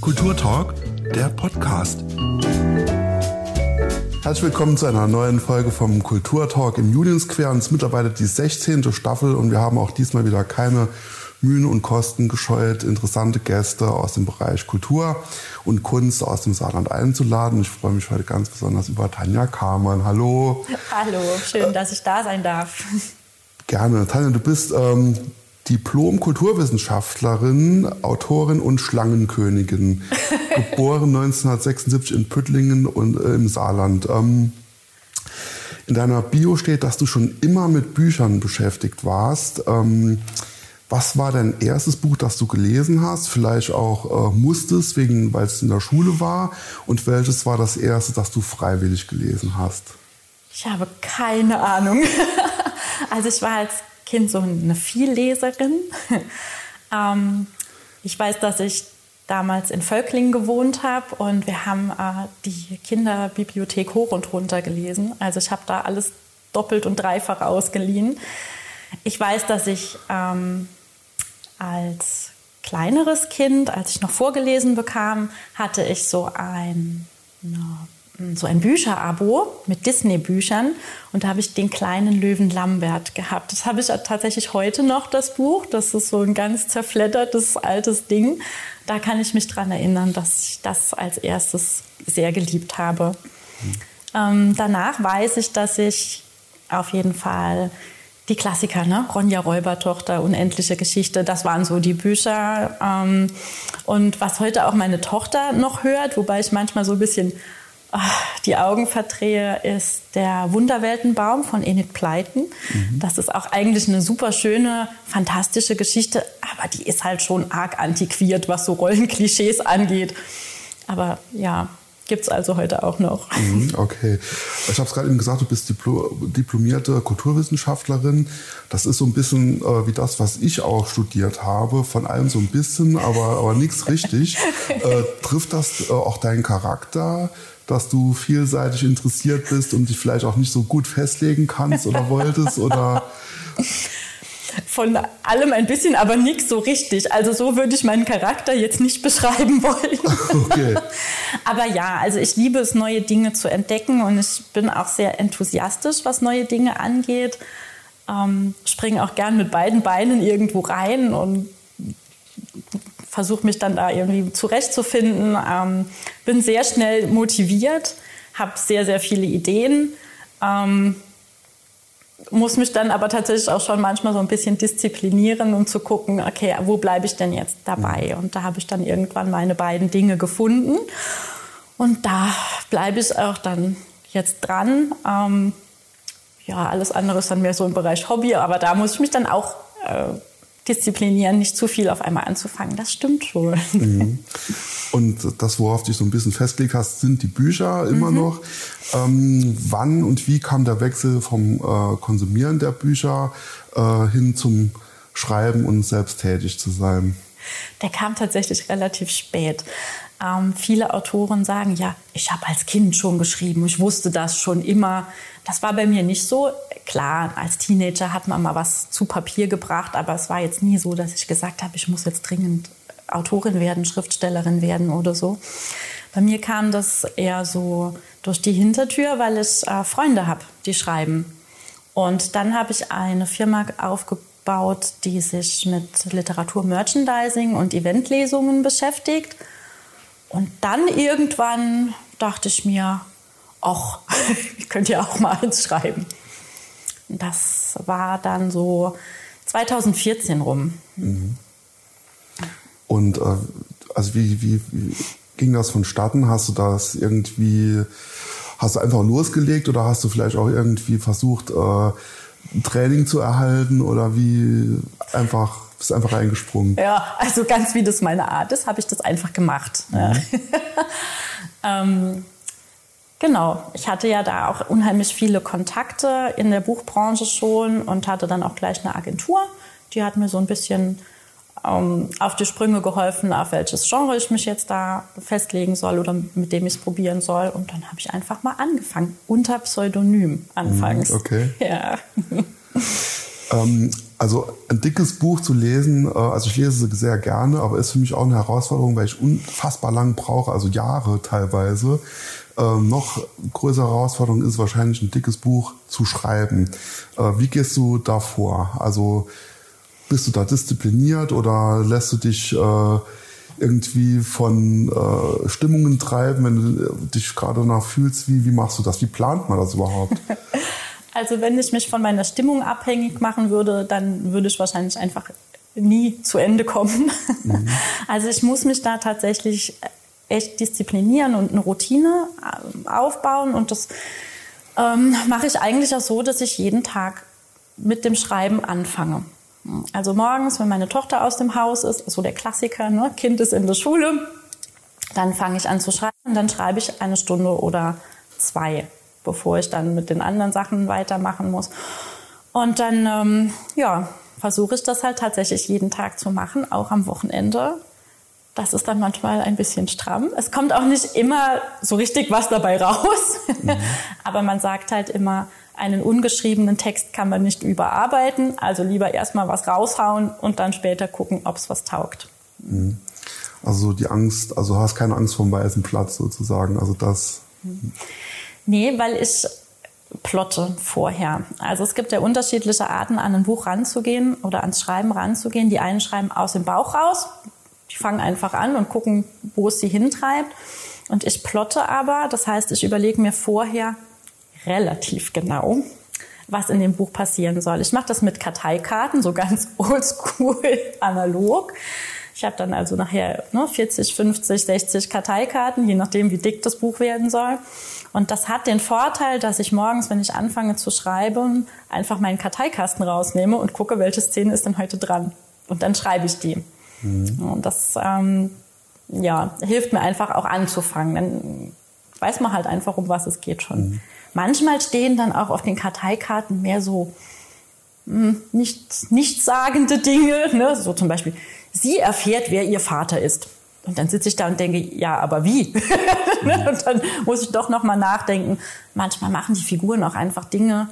Kulturtalk, der Podcast. Herzlich willkommen zu einer neuen Folge vom Kulturtalk im Union Square. Ist mittlerweile die 16. Staffel und wir haben auch diesmal wieder keine Mühen und Kosten gescheut, interessante Gäste aus dem Bereich Kultur und Kunst aus dem Saarland einzuladen. Ich freue mich heute ganz besonders über Tanja Kamann. Hallo. Hallo, schön, dass ich da sein darf. Gerne. Tanja, du bist ähm, Diplom-Kulturwissenschaftlerin, Autorin und Schlangenkönigin. geboren 1976 in Püttlingen und äh, im Saarland. Ähm, in deiner Bio steht, dass du schon immer mit Büchern beschäftigt warst. Ähm, was war dein erstes Buch, das du gelesen hast? Vielleicht auch äh, musstest, wegen, weil es in der Schule war. Und welches war das erste, das du freiwillig gelesen hast? Ich habe keine Ahnung. also ich war als Kind so eine Vielleserin. ähm, ich weiß, dass ich damals in Völklingen gewohnt habe und wir haben äh, die Kinderbibliothek hoch und runter gelesen. Also ich habe da alles doppelt und dreifach ausgeliehen. Ich weiß, dass ich ähm, als kleineres Kind, als ich noch vorgelesen bekam, hatte ich so ein, so ein Bücherabo mit Disney-Büchern und da habe ich den kleinen Löwen Lambert gehabt. Das habe ich tatsächlich heute noch, das Buch. Das ist so ein ganz zerfleddertes altes Ding. Da kann ich mich dran erinnern, dass ich das als erstes sehr geliebt habe. Ähm, danach weiß ich, dass ich auf jeden Fall die Klassiker, ne? Ronja Räubertochter, Unendliche Geschichte, das waren so die Bücher. Ähm, und was heute auch meine Tochter noch hört, wobei ich manchmal so ein bisschen die Augen verdrehe, ist der Wunderweltenbaum von Enid Pleiten. Mhm. Das ist auch eigentlich eine super schöne, fantastische Geschichte, aber die ist halt schon arg antiquiert, was so Rollenklischees angeht. Aber ja, Gibt es also heute auch noch. Mhm, okay. Ich habe es gerade eben gesagt, du bist Diplo diplomierte Kulturwissenschaftlerin. Das ist so ein bisschen äh, wie das, was ich auch studiert habe. Von allem so ein bisschen, aber, aber nichts richtig. äh, trifft das äh, auch deinen Charakter? Dass du vielseitig interessiert bist und dich vielleicht auch nicht so gut festlegen kannst oder wolltest oder von allem ein bisschen, aber nichts so richtig. Also so würde ich meinen Charakter jetzt nicht beschreiben wollen. Okay. aber ja, also ich liebe es, neue Dinge zu entdecken und ich bin auch sehr enthusiastisch, was neue Dinge angeht. Ähm, springe auch gern mit beiden Beinen irgendwo rein und versuche mich dann da irgendwie zurechtzufinden. Ähm, bin sehr schnell motiviert, habe sehr, sehr viele Ideen. Ähm, muss mich dann aber tatsächlich auch schon manchmal so ein bisschen disziplinieren, um zu gucken, okay, wo bleibe ich denn jetzt dabei? Mhm. Und da habe ich dann irgendwann meine beiden Dinge gefunden. Und da bleibe ich auch dann jetzt dran. Ähm, ja, alles andere ist dann mehr so im Bereich Hobby, aber da muss ich mich dann auch äh, disziplinieren, nicht zu viel auf einmal anzufangen. Das stimmt schon. Mhm. Und das, worauf du dich so ein bisschen festgelegt hast, sind die Bücher immer mhm. noch. Ähm, wann und wie kam der Wechsel vom äh, Konsumieren der Bücher äh, hin zum Schreiben und selbst tätig zu sein? Der kam tatsächlich relativ spät. Ähm, viele Autoren sagen, ja, ich habe als Kind schon geschrieben, ich wusste das schon immer. Das war bei mir nicht so. Klar, als Teenager hat man mal was zu Papier gebracht, aber es war jetzt nie so, dass ich gesagt habe, ich muss jetzt dringend Autorin werden, Schriftstellerin werden oder so. Bei mir kam das eher so durch die Hintertür, weil ich äh, Freunde habe, die schreiben. Und dann habe ich eine Firma aufgebaut, die sich mit Literatur-Merchandising und Eventlesungen beschäftigt. Und dann irgendwann dachte ich mir, ach, ich könnte ja auch mal eins schreiben. Das war dann so 2014 rum. Mhm. Und äh, also wie, wie, wie ging das vonstatten? Hast du das irgendwie, hast du einfach losgelegt oder hast du vielleicht auch irgendwie versucht, äh, Training zu erhalten oder wie einfach bist einfach reingesprungen? Ja, also ganz wie das meine Art ist, habe ich das einfach gemacht. Mhm. ähm, genau, ich hatte ja da auch unheimlich viele Kontakte in der Buchbranche schon und hatte dann auch gleich eine Agentur. Die hat mir so ein bisschen ähm, auf die Sprünge geholfen, auf welches Genre ich mich jetzt da festlegen soll oder mit dem ich es probieren soll. Und dann habe ich einfach mal angefangen, unter Pseudonym anfangs. Mhm, okay. Ja. Ähm, Also ein dickes Buch zu lesen, äh, also ich lese es sehr gerne, aber ist für mich auch eine Herausforderung, weil ich unfassbar lang brauche, also Jahre teilweise. Ähm, noch größere Herausforderung ist wahrscheinlich ein dickes Buch zu schreiben. Äh, wie gehst du da vor? Also bist du da diszipliniert oder lässt du dich äh, irgendwie von äh, Stimmungen treiben, wenn du dich gerade danach fühlst? Wie, wie machst du das? Wie plant man das überhaupt? Also wenn ich mich von meiner Stimmung abhängig machen würde, dann würde ich wahrscheinlich einfach nie zu Ende kommen. Mhm. Also ich muss mich da tatsächlich echt disziplinieren und eine Routine ähm, aufbauen. Und das ähm, mache ich eigentlich auch so, dass ich jeden Tag mit dem Schreiben anfange. Also morgens, wenn meine Tochter aus dem Haus ist, so der Klassiker, ne? Kind ist in der Schule, dann fange ich an zu schreiben dann schreibe ich eine Stunde oder zwei, bevor ich dann mit den anderen Sachen weitermachen muss. Und dann, ähm, ja, versuche ich das halt tatsächlich jeden Tag zu machen, auch am Wochenende. Das ist dann manchmal ein bisschen stramm. Es kommt auch nicht immer so richtig was dabei raus. Mhm. Aber man sagt halt immer, einen ungeschriebenen Text kann man nicht überarbeiten. Also lieber erstmal was raushauen und dann später gucken, ob es was taugt. Mhm. Also die Angst, also hast keine Angst vom weißen Platz sozusagen. Also das. Nee, weil ich plotte vorher. Also es gibt ja unterschiedliche Arten, an ein Buch ranzugehen oder ans Schreiben ranzugehen. Die einen schreiben aus dem Bauch raus, die fangen einfach an und gucken, wo es sie hintreibt. Und ich plotte aber, das heißt, ich überlege mir vorher relativ genau, was in dem Buch passieren soll. Ich mache das mit Karteikarten, so ganz oldschool analog. Ich habe dann also nachher ne, 40, 50, 60 Karteikarten, je nachdem, wie dick das Buch werden soll. Und das hat den Vorteil, dass ich morgens, wenn ich anfange zu schreiben, einfach meinen Karteikasten rausnehme und gucke, welche Szene ist denn heute dran. Und dann schreibe ich die. Mhm. Und das ähm, ja, hilft mir einfach auch anzufangen. Dann weiß man halt einfach, um was es geht schon. Mhm. Manchmal stehen dann auch auf den Karteikarten mehr so mh, hm, nicht, nichtssagende Dinge, ne? so zum Beispiel, sie erfährt, wer ihr Vater ist. Und dann sitze ich da und denke, ja, aber wie? Ne? und dann muss ich doch noch mal nachdenken. Manchmal machen die Figuren auch einfach Dinge,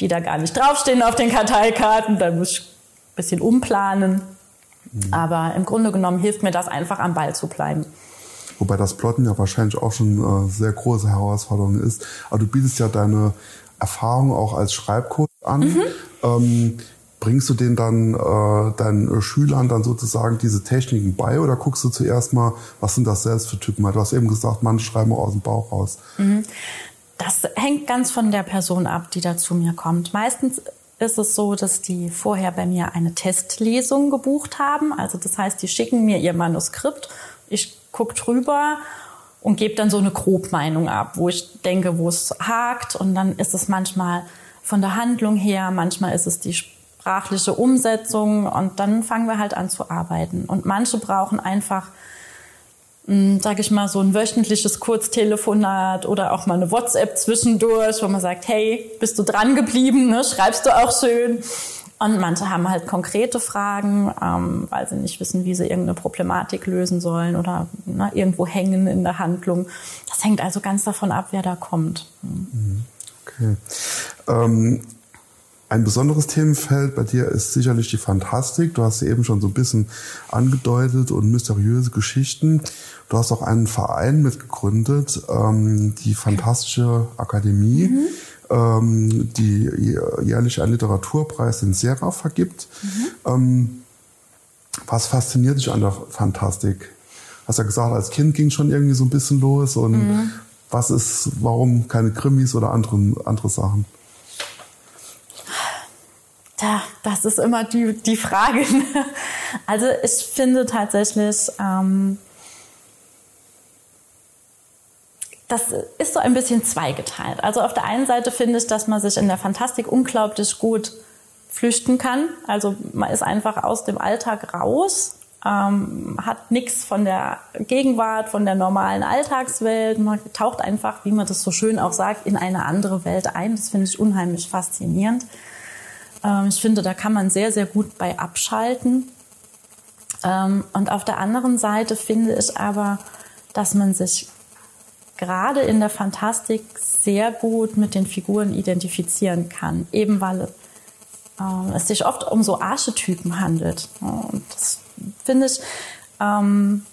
die da gar nicht draufstehen auf den Karteikarten. Da muss ich ein bisschen umplanen. Mhm. Aber im Grunde genommen hilft mir das einfach am Ball zu bleiben. Wobei das Plotten ja wahrscheinlich auch schon eine äh, sehr große Herausforderung ist. Aber du bietest ja deine Erfahrung auch als Schreibcoach an. Mhm. Ähm, bringst du den dann äh, deinen Schülern dann sozusagen diese Techniken bei oder guckst du zuerst mal, was sind das selbst für Typen? Du hast eben gesagt, manche schreiben auch aus dem Bauch raus. Mhm. Das hängt ganz von der Person ab, die da zu mir kommt. Meistens ist es so, dass die vorher bei mir eine Testlesung gebucht haben. Also das heißt, die schicken mir ihr Manuskript. Ich gucke drüber und gebe dann so eine Grobmeinung ab, wo ich denke, wo es hakt. Und dann ist es manchmal von der Handlung her, manchmal ist es die sprachliche Umsetzung und dann fangen wir halt an zu arbeiten. Und manche brauchen einfach hm, sage ich mal, so ein wöchentliches Kurztelefonat oder auch mal eine WhatsApp zwischendurch, wo man sagt, hey, bist du dran geblieben, ne? schreibst du auch schön. Und manche haben halt konkrete Fragen, ähm, weil sie nicht wissen, wie sie irgendeine Problematik lösen sollen oder ne, irgendwo hängen in der Handlung. Das hängt also ganz davon ab, wer da kommt. Okay. Ähm ein besonderes Themenfeld bei dir ist sicherlich die Fantastik. Du hast sie eben schon so ein bisschen angedeutet und mysteriöse Geschichten. Du hast auch einen Verein mitgegründet, ähm, die Fantastische Akademie, mhm. Ähm, die jährlich einen Literaturpreis in Serra vergibt. Mhm. Ähm, was fasziniert dich an der Fantastik? Hast ja gesagt, als Kind ging schon irgendwie so ein bisschen los und mhm. was ist, warum keine Krimis oder andere, andere Sachen? Tja, das ist immer die, die Frage. Also ich finde tatsächlich, ähm, das ist so ein bisschen zweigeteilt. Also auf der einen Seite finde ich, dass man sich in der Fantastik unglaublich gut flüchten kann. Also man ist einfach aus dem Alltag raus, ähm, hat nichts von der Gegenwart, von der normalen Alltagswelt. Man taucht einfach, wie man das so schön auch sagt, in eine andere Welt ein. Das finde ich unheimlich faszinierend. Ähm, ich finde, da kann man sehr, sehr gut bei abschalten. Ähm, und auf der anderen Seite finde ich aber, dass man sich gerade in der Fantastik sehr gut mit den Figuren identifizieren kann, eben weil äh, es sich oft um so Archetypen handelt. Und das finde ich, ähm,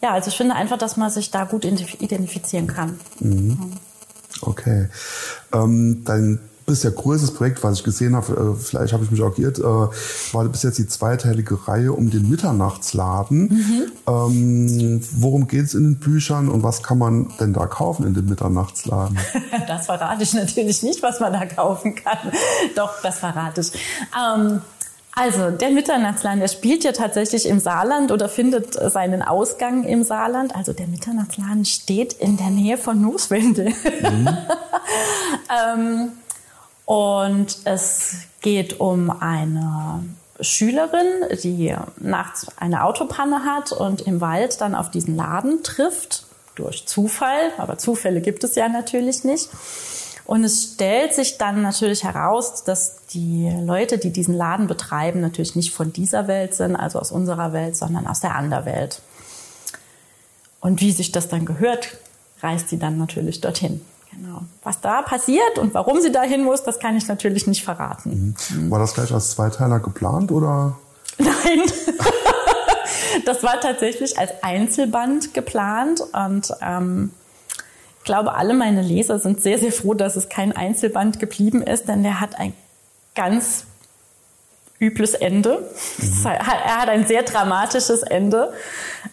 ja, also ich finde einfach, dass man sich da gut identifizieren kann. Mhm. Okay. Ähm, dein bisher größtes Projekt, was ich gesehen habe, äh, vielleicht habe ich mich auch geirrt, äh, war bis jetzt die zweiteilige Reihe um den Mitternachtsladen. Mhm. Ähm, worum geht es in den Büchern und was kann man denn da kaufen in dem Mitternachtsladen? das verrate ich natürlich nicht, was man da kaufen kann. Doch, das verrate ich. Ähm also, der Mitternachtsland, der spielt ja tatsächlich im Saarland oder findet seinen Ausgang im Saarland. Also, der Mitternachtsland steht in der Nähe von Nusswende. Mhm. ähm, und es geht um eine Schülerin, die nachts eine Autopanne hat und im Wald dann auf diesen Laden trifft, durch Zufall, aber Zufälle gibt es ja natürlich nicht. Und es stellt sich dann natürlich heraus, dass die Leute, die diesen Laden betreiben, natürlich nicht von dieser Welt sind, also aus unserer Welt, sondern aus der Anderwelt. Und wie sich das dann gehört, reist sie dann natürlich dorthin. Genau. Was da passiert und warum sie dahin muss, das kann ich natürlich nicht verraten. Mhm. War das gleich als Zweiteiler geplant oder? Nein. das war tatsächlich als Einzelband geplant und ähm, ich glaube, alle meine Leser sind sehr, sehr froh, dass es kein Einzelband geblieben ist, denn der hat ein ganz übles Ende. Mhm. Er hat ein sehr dramatisches Ende,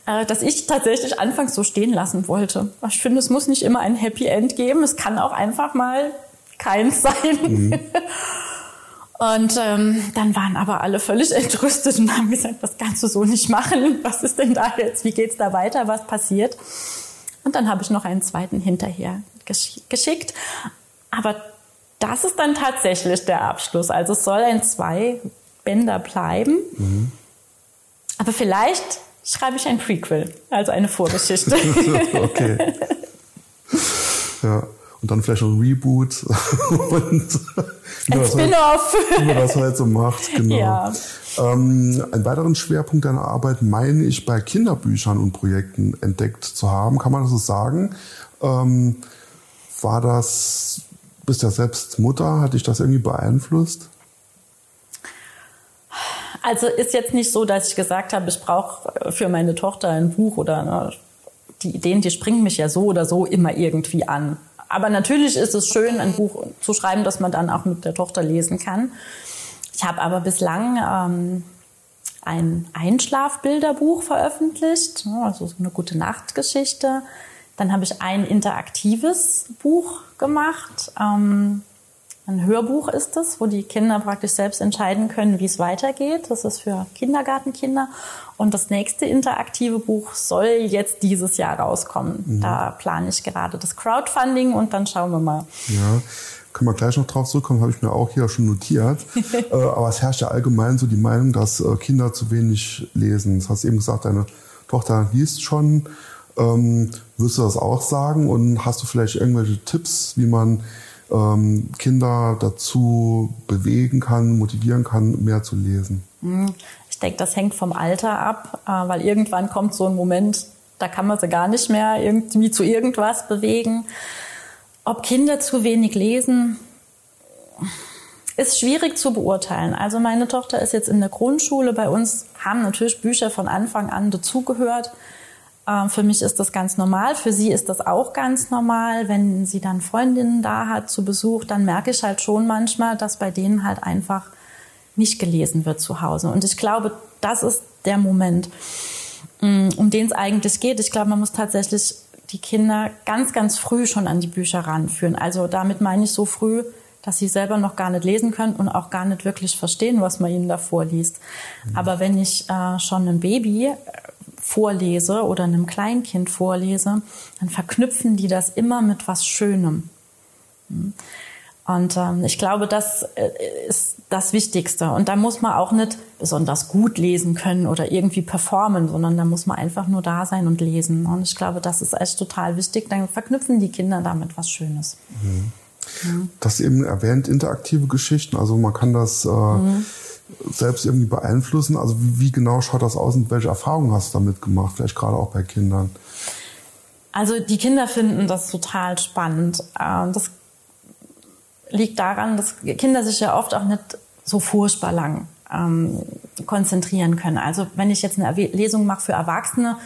äh, das ich tatsächlich anfangs so stehen lassen wollte. Ich finde, es muss nicht immer ein Happy End geben. Es kann auch einfach mal keins sein. Mhm. Und ähm, dann waren aber alle völlig entrüstet und haben gesagt, das kannst du so nicht machen. Was ist denn da jetzt? Wie geht's da weiter? Was passiert? Und dann habe ich noch einen zweiten hinterher geschickt. Aber das ist dann tatsächlich der Abschluss. Also es soll ein zwei Bänder bleiben. Mhm. Aber vielleicht schreibe ich ein Prequel, also eine Vorgeschichte. okay. Ja. Und dann vielleicht ein Reboot und ein halt Spin-off. Wie man das halt so macht, genau. Ja. Ähm, einen weiteren Schwerpunkt deiner Arbeit meine ich bei Kinderbüchern und Projekten entdeckt zu haben. Kann man das so sagen? Ähm, war das, bist ja selbst Mutter, hat dich das irgendwie beeinflusst? Also ist jetzt nicht so, dass ich gesagt habe, ich brauche für meine Tochter ein Buch oder ne, die Ideen, die springen mich ja so oder so immer irgendwie an. Aber natürlich ist es schön, ein Buch zu schreiben, das man dann auch mit der Tochter lesen kann. Ich habe aber bislang ähm, ein Einschlafbilderbuch veröffentlicht, ne, also eine gute Nachtgeschichte. Dann habe ich ein interaktives Buch gemacht. Ähm, ein Hörbuch ist es, wo die Kinder praktisch selbst entscheiden können, wie es weitergeht. Das ist für Kindergartenkinder. Und das nächste interaktive Buch soll jetzt dieses Jahr rauskommen. Mhm. Da plane ich gerade das Crowdfunding und dann schauen wir mal. Ja, können wir gleich noch drauf zurückkommen, habe ich mir auch hier schon notiert. äh, aber es herrscht ja allgemein so die Meinung, dass äh, Kinder zu wenig lesen. Das hast du eben gesagt, deine Tochter liest schon. Ähm, wirst du das auch sagen? Und hast du vielleicht irgendwelche Tipps, wie man ähm, Kinder dazu bewegen kann, motivieren kann, mehr zu lesen? Hm, ich denke, das hängt vom Alter ab, äh, weil irgendwann kommt so ein Moment, da kann man sie gar nicht mehr irgendwie zu irgendwas bewegen. Ob Kinder zu wenig lesen, ist schwierig zu beurteilen. Also meine Tochter ist jetzt in der Grundschule. Bei uns haben natürlich Bücher von Anfang an dazugehört. Ähm, für mich ist das ganz normal. Für sie ist das auch ganz normal. Wenn sie dann Freundinnen da hat zu Besuch, dann merke ich halt schon manchmal, dass bei denen halt einfach nicht gelesen wird zu Hause. Und ich glaube, das ist der Moment, mm, um den es eigentlich geht. Ich glaube, man muss tatsächlich die Kinder ganz, ganz früh schon an die Bücher ranführen. Also damit meine ich so früh, dass sie selber noch gar nicht lesen können und auch gar nicht wirklich verstehen, was man ihnen da vorliest. Mhm. Aber wenn ich äh, schon ein Baby vorlese oder einem Kleinkind vorlese, dann verknüpfen die das immer mit was Schönem. Und ähm, ich glaube, das äh, ist das Wichtigste. Und da muss man auch nicht besonders gut lesen können oder irgendwie performen, sondern da muss man einfach nur da sein und lesen. Und ich glaube, das ist echt total wichtig. Dann verknüpfen die Kinder damit was Schönes. Mhm. Ja. Das eben erwähnt interaktive Geschichten. Also man kann das äh, mhm selbst irgendwie beeinflussen? Also wie, wie, genau schaut das aus und welche Erfahrungen hast du damit gemacht? Vielleicht gerade auch bei Kindern. Also die Kinder finden das total spannend. Ähm, das liegt daran, dass Kinder sich ja oft auch nicht so furchtbar lang ähm, konzentrieren können. Also wenn ich jetzt eine Lesung mache für Erwachsene,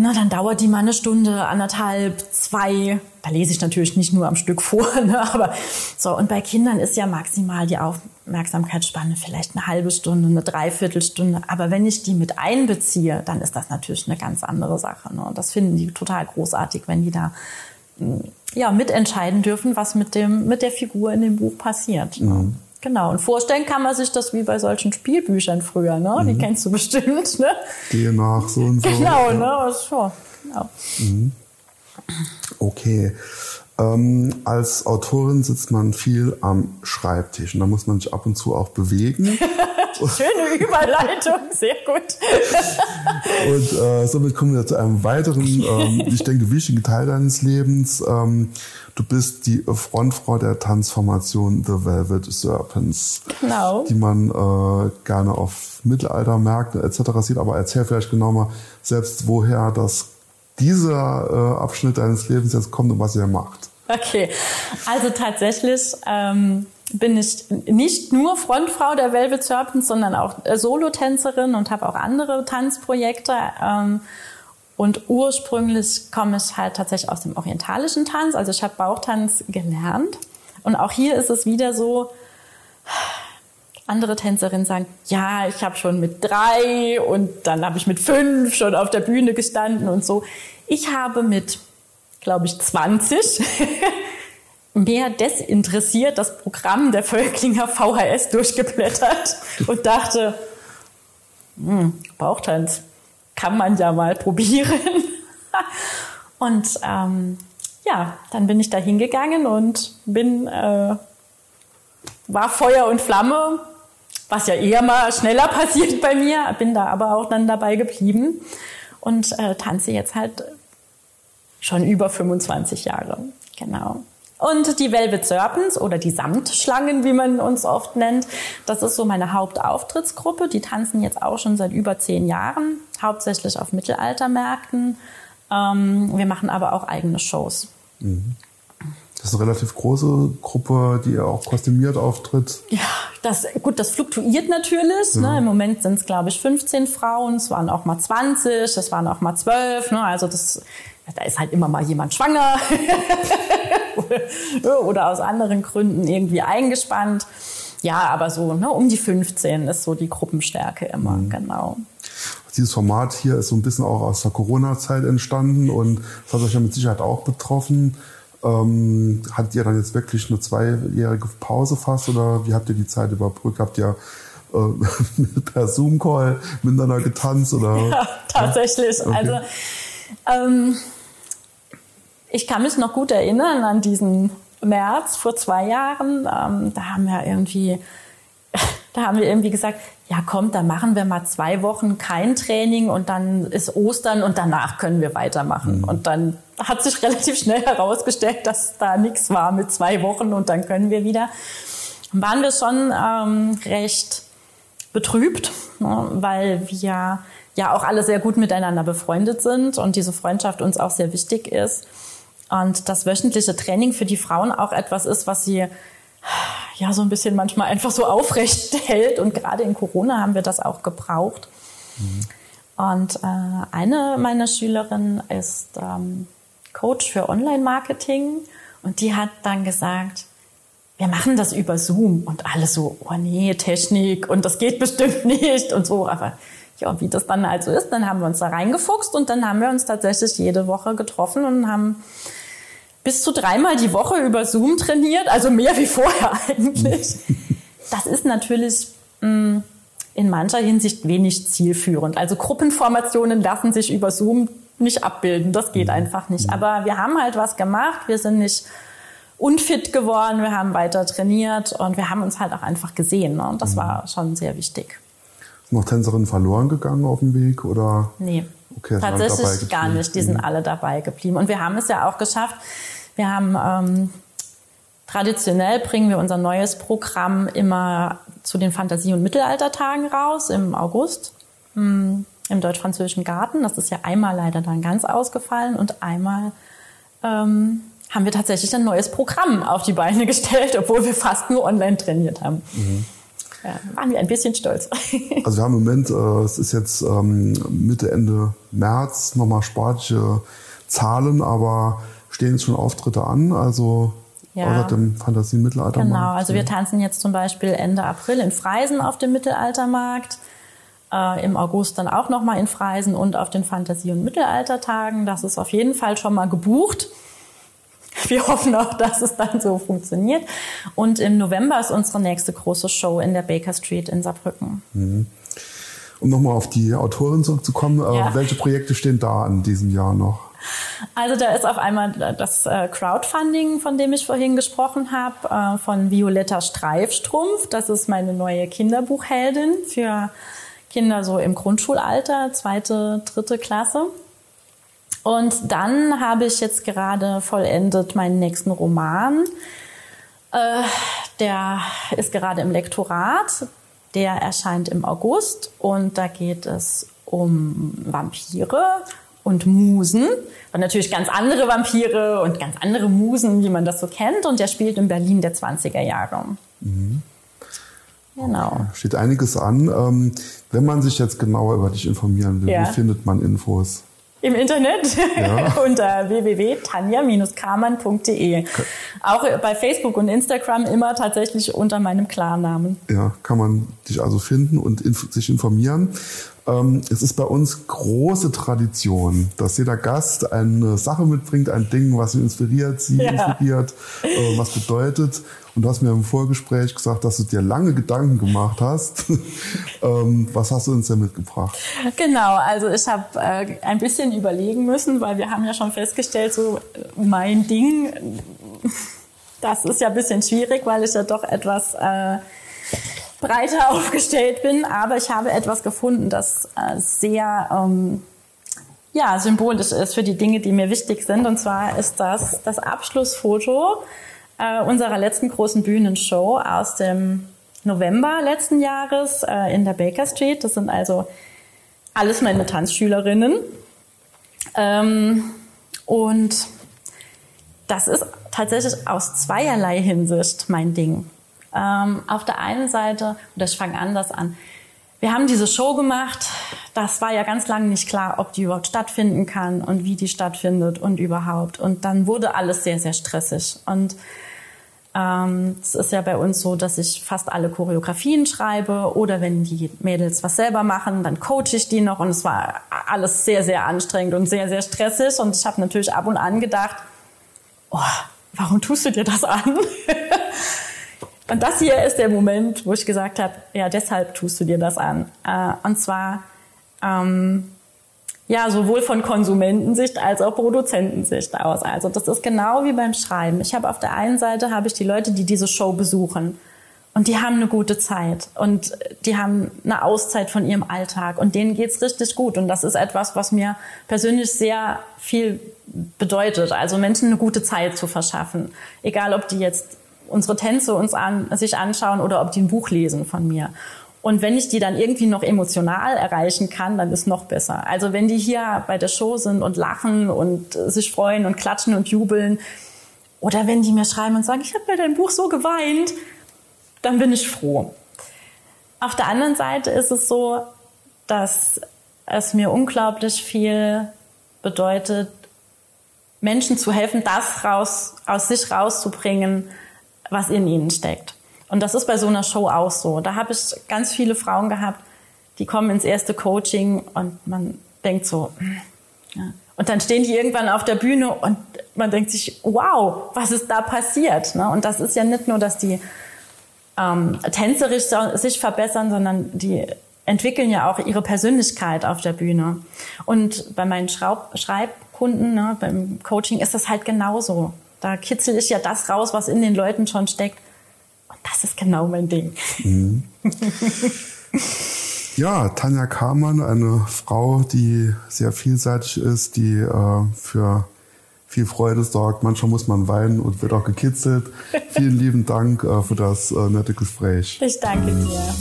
na, dann dauert die mal eine Stunde, anderthalb, zwei. Da lese ich natürlich nicht nur am Stück vor, ne, aber so. Und bei Kindern ist ja maximal die Aufmerksamkeitsspanne vielleicht eine halbe Stunde, eine Dreiviertelstunde. Aber wenn ich die mit einbeziehe, dann ist das natürlich eine ganz andere Sache. Ne? Und das finden die total großartig, wenn die da mm, ja mitentscheiden dürfen, was mit dem mit der Figur in dem Buch passiert. Mhm. Genau, und vorstellen kann man sich das wie bei solchen Spielbüchern früher, ne? Die mhm. kennst du bestimmt, ne? Gehe nach, so und so. Genau, ja. ne? So, genau. Mhm. Okay. Ähm, als Autorin sitzt man viel am Schreibtisch und da muss man sich ab und zu auch bewegen. Schöne Überleitung, sehr gut. und äh, somit kommen wir zu einem weiteren, ähm, ich denke, wichtigen Teil deines Lebens. Ähm, du bist die Frontfrau der Transformation The Velvet Serpents, genau. die man äh, gerne auf Mittelaltermärkten etc. sieht. Aber erzähl vielleicht genau mal selbst, woher das dieser äh, Abschnitt deines Lebens jetzt kommt und was ihr macht. Okay, also tatsächlich ähm, bin ich nicht nur Frontfrau der Velvet Serpents, sondern auch äh, Solotänzerin und habe auch andere Tanzprojekte. Ähm, und ursprünglich komme ich halt tatsächlich aus dem orientalischen Tanz. Also ich habe Bauchtanz gelernt. Und auch hier ist es wieder so, andere Tänzerinnen sagen, ja, ich habe schon mit drei und dann habe ich mit fünf schon auf der Bühne gestanden und so. Ich habe mit, glaube ich, 20 mehr desinteressiert das Programm der Völklinger VHS durchgeblättert und dachte, hm, Bauchtanz kann man ja mal probieren. und ähm, ja, dann bin ich da hingegangen und bin, äh, war Feuer und Flamme, was ja eher mal schneller passiert bei mir, bin da aber auch dann dabei geblieben und äh, tanze jetzt halt schon über 25 Jahre. Genau. Und die Velvet Serpents oder die Samtschlangen, wie man uns oft nennt, das ist so meine Hauptauftrittsgruppe. Die tanzen jetzt auch schon seit über zehn Jahren, hauptsächlich auf Mittelaltermärkten. Ähm, wir machen aber auch eigene Shows. Mhm. Das ist eine relativ große Gruppe, die auch kostümiert auftritt. Ja, das, gut, das fluktuiert natürlich. Ja. Ne? Im Moment sind es, glaube ich, 15 Frauen. Es waren auch mal 20, es waren auch mal 12. Ne? Also das, da ist halt immer mal jemand schwanger oder aus anderen Gründen irgendwie eingespannt. Ja, aber so ne, um die 15 ist so die Gruppenstärke immer, mhm. genau. Dieses Format hier ist so ein bisschen auch aus der Corona-Zeit entstanden und das hat euch ja mit Sicherheit auch betroffen. Ähm, hattet ihr dann jetzt wirklich eine zweijährige Pause fast oder wie habt ihr die Zeit überbrückt? Habt ihr äh, per Zoom-Call miteinander getanzt oder? Ja, tatsächlich. Okay. Also ähm, ich kann mich noch gut erinnern an diesen März vor zwei Jahren. Ähm, da haben wir irgendwie, da haben wir irgendwie gesagt, ja kommt, dann machen wir mal zwei Wochen kein Training und dann ist Ostern und danach können wir weitermachen. Mhm. Und dann hat sich relativ schnell herausgestellt, dass da nichts war mit zwei Wochen und dann können wir wieder. Waren wir schon ähm, recht betrübt, ne, weil wir ja auch alle sehr gut miteinander befreundet sind und diese Freundschaft uns auch sehr wichtig ist. Und das wöchentliche Training für die Frauen auch etwas ist, was sie ja so ein bisschen manchmal einfach so aufrecht hält. Und gerade in Corona haben wir das auch gebraucht. Mhm. Und äh, eine meiner Schülerinnen ist ähm, Coach für Online-Marketing und die hat dann gesagt, wir machen das über Zoom und alle so, oh nee, Technik und das geht bestimmt nicht und so. Aber ja, wie das dann also ist, dann haben wir uns da reingefuchst und dann haben wir uns tatsächlich jede Woche getroffen und haben bis zu dreimal die Woche über Zoom trainiert, also mehr wie vorher eigentlich. Das ist natürlich mh, mm, in mancher Hinsicht wenig zielführend. Also Gruppenformationen lassen sich über Zoom nicht abbilden. Das geht einfach nicht. Aber wir haben halt was gemacht. Wir sind nicht unfit geworden. Wir haben weiter trainiert und wir haben uns halt auch einfach gesehen. Ne? Und das war schon sehr wichtig. Noch Tänzerinnen verloren gegangen auf dem Weg oder? Nee. Okay, Tatsächlich gar nicht. Die sind mhm. alle dabei geblieben. Und wir haben es ja auch geschafft. Wir haben ähm, traditionell bringen wir unser neues Programm immer zu den Fantasie- und Mittelaltertagen raus im August mh, hm, im Deutsch-Französischen Garten. Das ist ja einmal leider dann ganz ausgefallen und einmal ähm, haben wir tatsächlich ein neues Programm auf die Beine gestellt, obwohl wir fast nur online trainiert haben. Mhm. Ja, waren wir ein bisschen stolz. Also wir haben im Moment, äh, es ist jetzt ähm, Mitte, Ende März, nochmal sportliche Zahlen, aber stehen jetzt schon Auftritte an, also ja. außer dem Fantasie-Mittelaltermarkt. Genau, also wir tanzen jetzt zum Beispiel Ende April in Freisen auf dem Mittelaltermarkt. Äh, Im August dann auch nochmal in Freisen und auf den Fantasie- und Mittelaltertagen. Das ist auf jeden Fall schon mal gebucht. Wir hoffen auch, dass es dann so funktioniert. Und im November ist unsere nächste große Show in der Baker Street in Saarbrücken. Mhm. Um nochmal auf die Autorin zurückzukommen, äh, ja. welche Projekte stehen da in diesem Jahr noch? Also da ist auf einmal das äh, Crowdfunding, von dem ich vorhin gesprochen habe, äh, von Violetta Streifstrumpf. Das ist meine neue Kinderbuchheldin für Kinder so im Grundschulalter, zweite, dritte Klasse. Und dann habe ich jetzt gerade vollendet meinen nächsten Roman. Äh, der ist gerade im Lektorat. Der erscheint im August und da geht es um Vampire und Musen. Und natürlich ganz andere Vampire und ganz andere Musen, wie man das so kennt. Und der spielt in Berlin der 20er Jahre. Mhm. Genau. Okay. Steht einiges an. Ähm, wenn man sich jetzt genauer über dich informieren will, ja. wie findet man Infos? Im Internet ja. unter www.tanja-kamann.de. Auch bei Facebook und Instagram immer tatsächlich unter meinem Klarnamen. Ja, kann man dich also finden und inf sich informieren. Ähm, es ist bei uns große Tradition, dass jeder Gast eine Sache mitbringt, ein Ding, was ihn inspiriert, sie ja. inspiriert, äh, was bedeutet. Und du hast mir im Vorgespräch gesagt, dass du dir lange Gedanken gemacht hast. ähm, was hast du uns denn mitgebracht? Genau, also ich habe äh, ein bisschen überlegen müssen, weil wir haben ja schon festgestellt, so äh, mein Ding, das ist ja ein bisschen schwierig, weil ich ja doch etwas breiter aufgestellt bin. Aber ich habe etwas gefunden, das äh, sehr ähm, ja, symbolisch ist für die Dinge, die mir wichtig sind. Und zwar ist das das Abschlussfoto äh, unserer letzten großen Bühnenshow aus dem November letzten Jahres äh, in der Baker Street. Das sind also alles meine Tanzschülerinnen. Ähm, und das ist tatsächlich aus zweierlei Hinsicht mein Ding. Ähm, auf der einen Seite, oder ich fange anders an, wir haben diese Show gemacht. Das war ja ganz lange nicht klar, ob die überhaupt stattfinden kann und wie die stattfindet und überhaupt. Und dann wurde alles sehr, sehr stressig. Und ähm, es ist ja bei uns so, dass ich fast alle Choreografien schreibe oder wenn die Mädels was selber machen, dann coache ich die noch und es war alles sehr, sehr anstrengend und sehr, sehr stressig und ich habe natürlich ab und an gedacht, oh, warum tust du dir das an? und das hier ist der Moment, wo ich gesagt habe, ja, deshalb tust du dir das an. Äh, und zwar ähm, ja, sowohl von Konsumentensicht als auch Produzentensicht aus. Also das ist genau wie beim Schreiben. Ich habe auf der einen Seite habe ich die Leute, die diese Show besuchen und die haben eine gute Zeit und die haben eine Auszeit von ihrem Alltag und denen geht's richtig gut und das ist etwas, was mir persönlich sehr viel bedeutet. Also Menschen eine gute Zeit zu verschaffen, egal ob die jetzt unsere Tänze uns an, sich anschauen oder ob die ein Buch lesen von mir. Und wenn ich die dann irgendwie noch emotional erreichen kann, dann ist noch besser. Also wenn die hier bei der Show sind und lachen und sich freuen und klatschen und jubeln, oder wenn die mir schreiben und sagen, ich habe bei deinem Buch so geweint, dann bin ich froh. Auf der anderen Seite ist es so, dass es mir unglaublich viel bedeutet, Menschen zu helfen, das raus, aus sich rauszubringen, was in ihnen steckt. Und das ist bei so einer Show auch so. Da habe ich ganz viele Frauen gehabt, die kommen ins erste Coaching und man denkt so, hm, ja. Und dann stehen die irgendwann auf der Bühne und man denkt sich, wow, was ist da passiert? Ne? Und das ist ja nicht nur, dass die ähm, tänzerisch sich verbessern, sondern die entwickeln ja auch ihre Persönlichkeit auf der Bühne. Und bei meinen Schraub Schreibkunden, ne, beim Coaching ist das halt genauso. Da kitzel ich ja das raus, was in den Leuten schon steckt das ist genau mein Ding. Mhm. Ja, Tanja Kamann, eine Frau, die sehr vielseitig ist, die äh, für viel Freude sorgt. Manchmal muss man weinen und wird auch gekitzelt. Vielen lieben Dank äh, für das äh, nette Gespräch. Ich danke dir.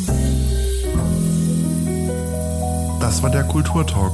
Das war der Kulturtalk